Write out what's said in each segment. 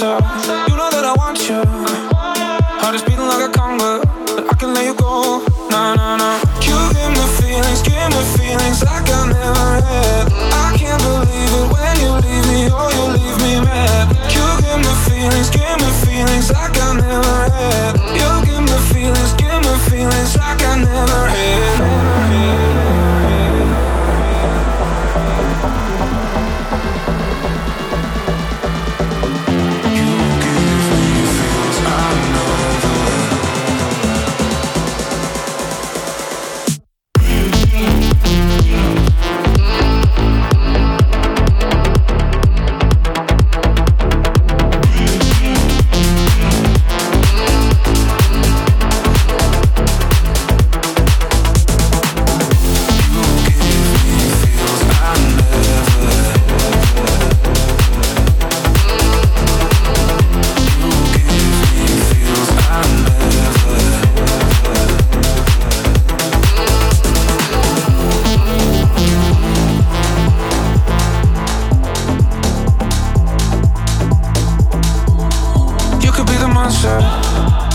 You know that I want you.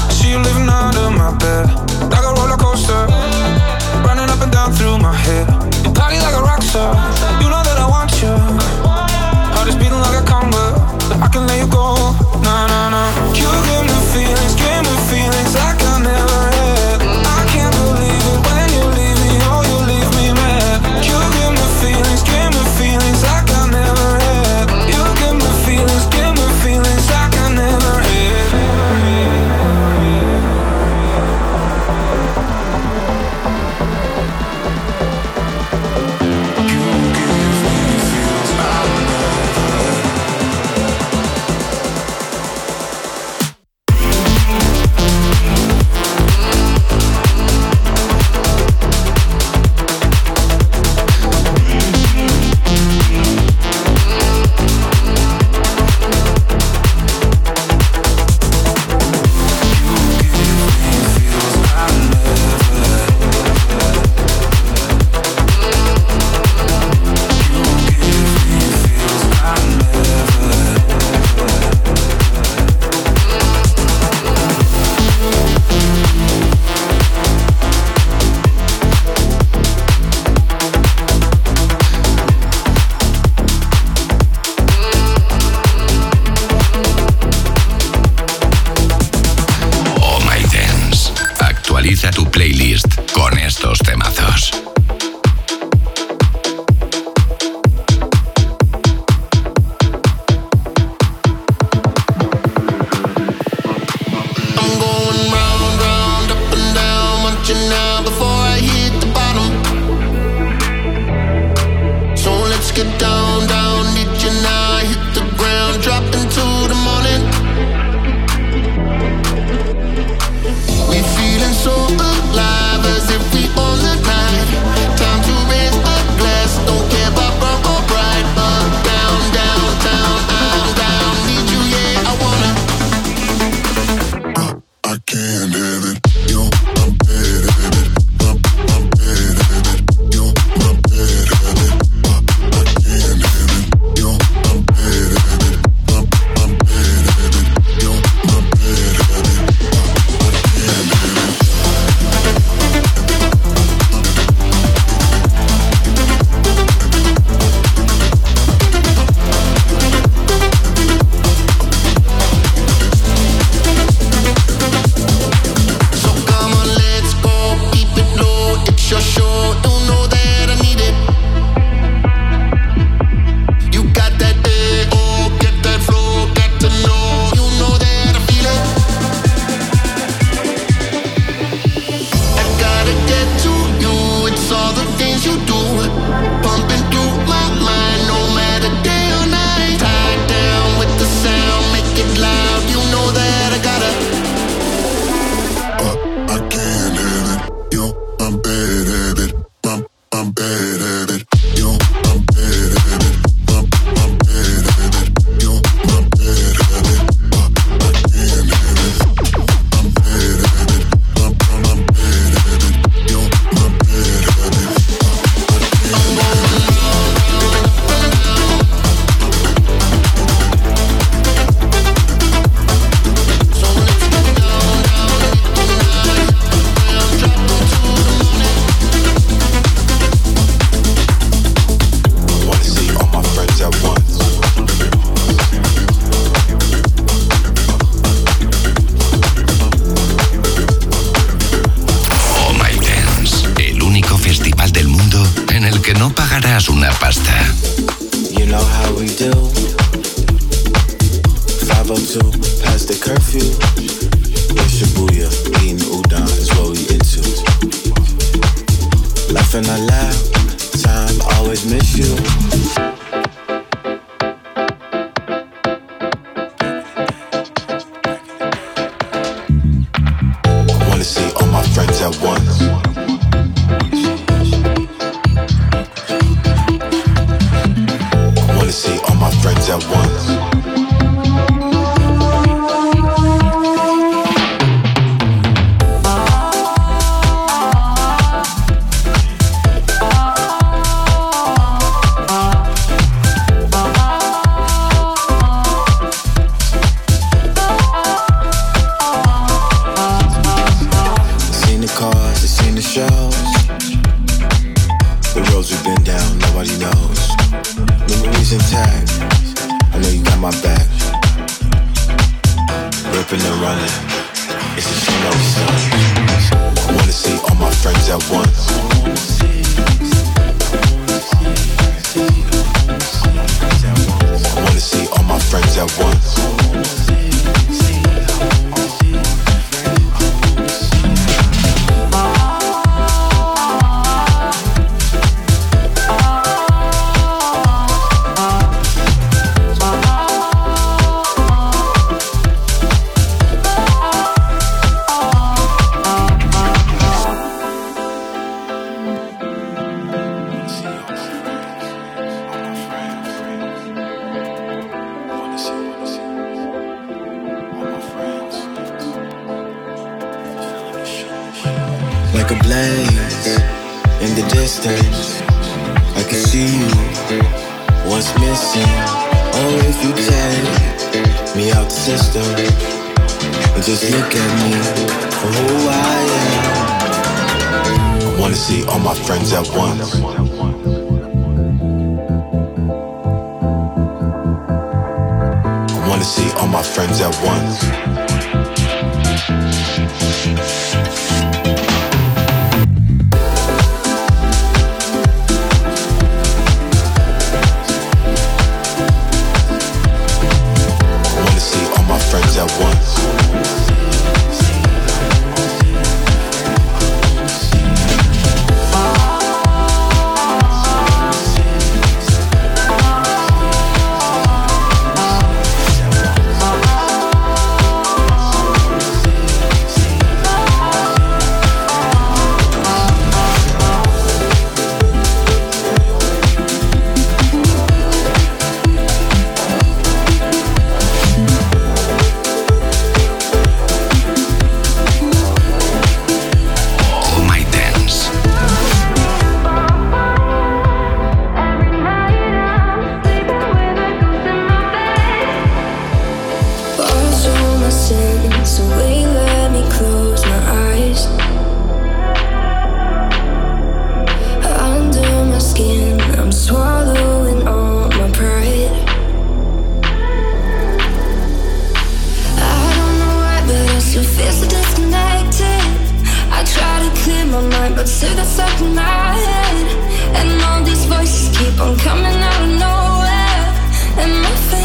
See you living under my bed, like a roller coaster, running up and down through my head. You party like a rock star. temazos. look at me for who I am. I wanna see all my friends at once. I wanna see all my friends at once. but still that's up in my head. And all these voices keep on coming out of nowhere. And my face.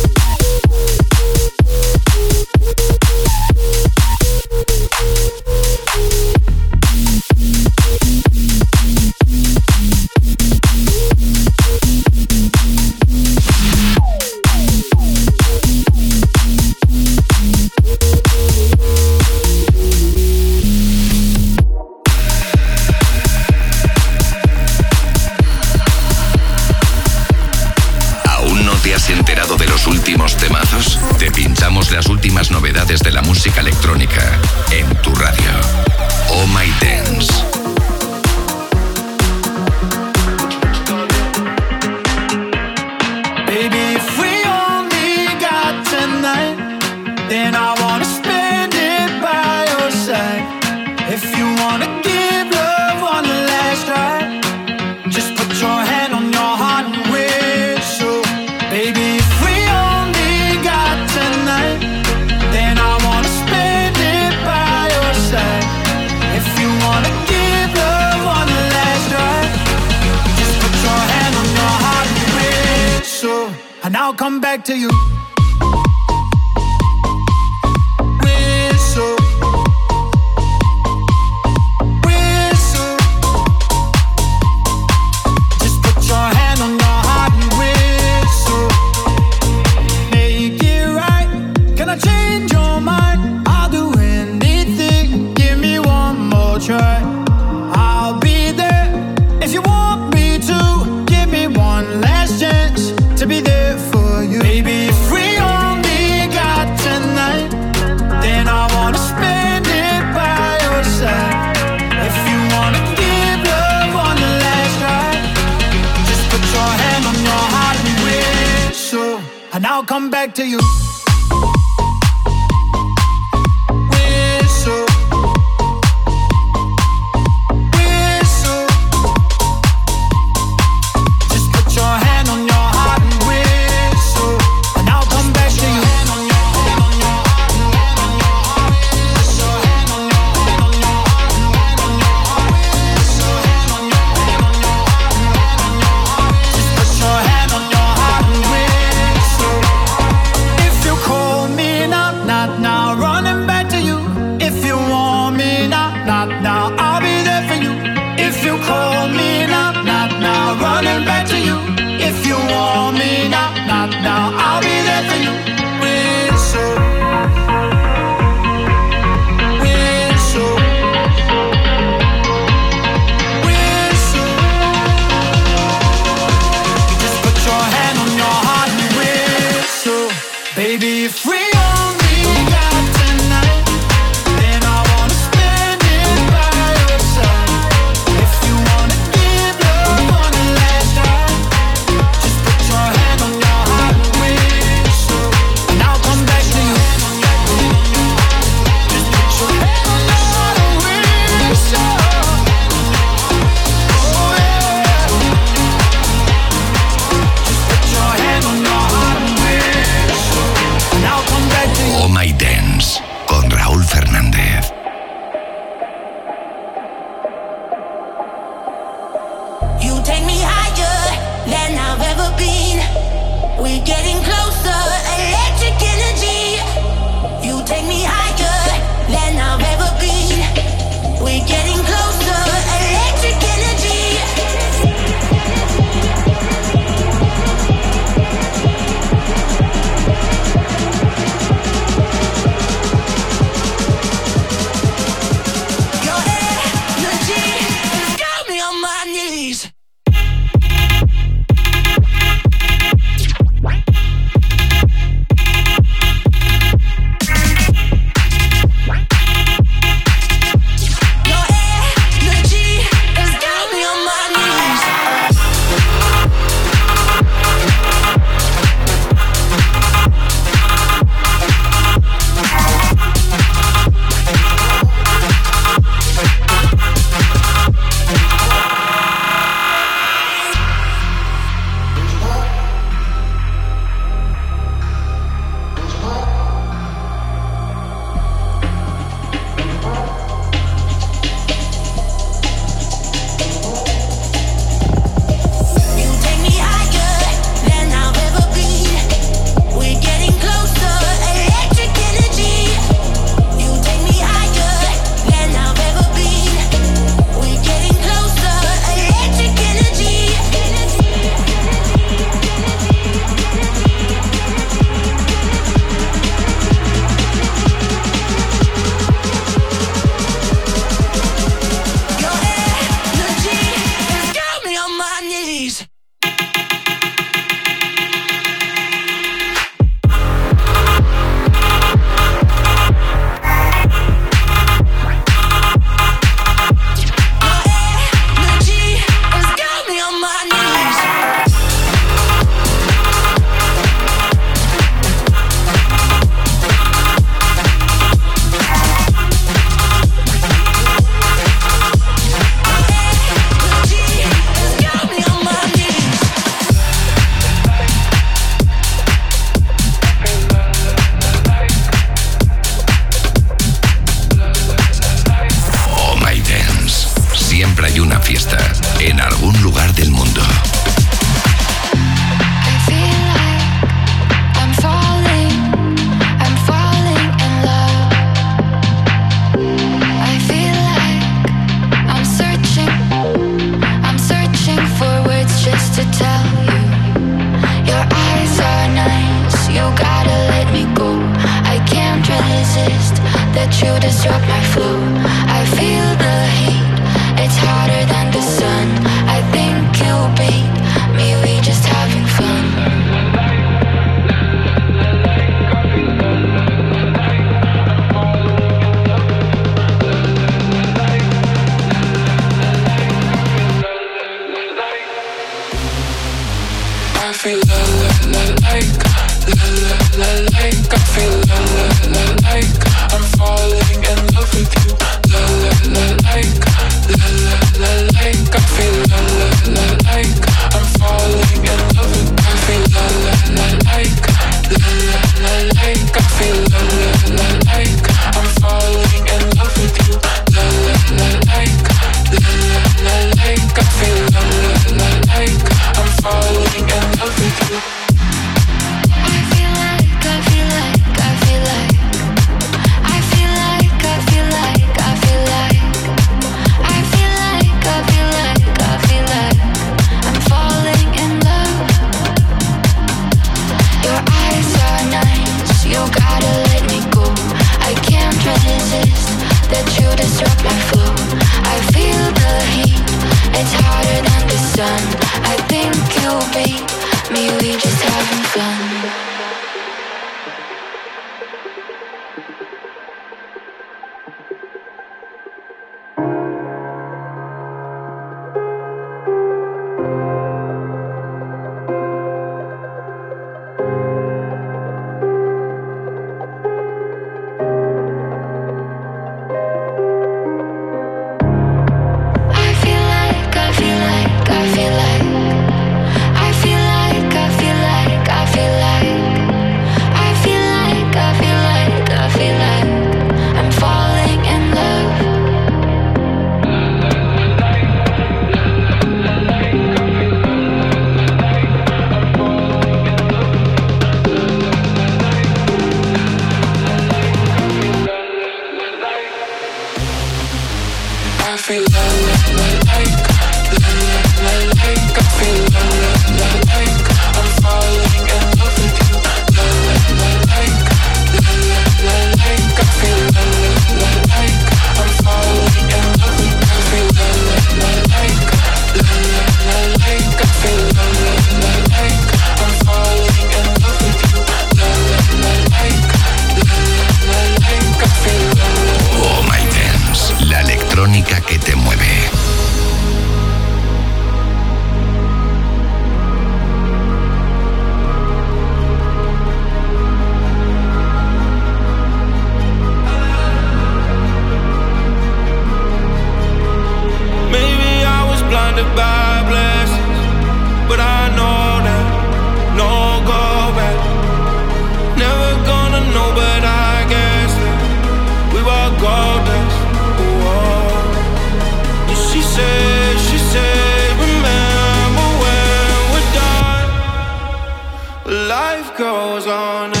goes on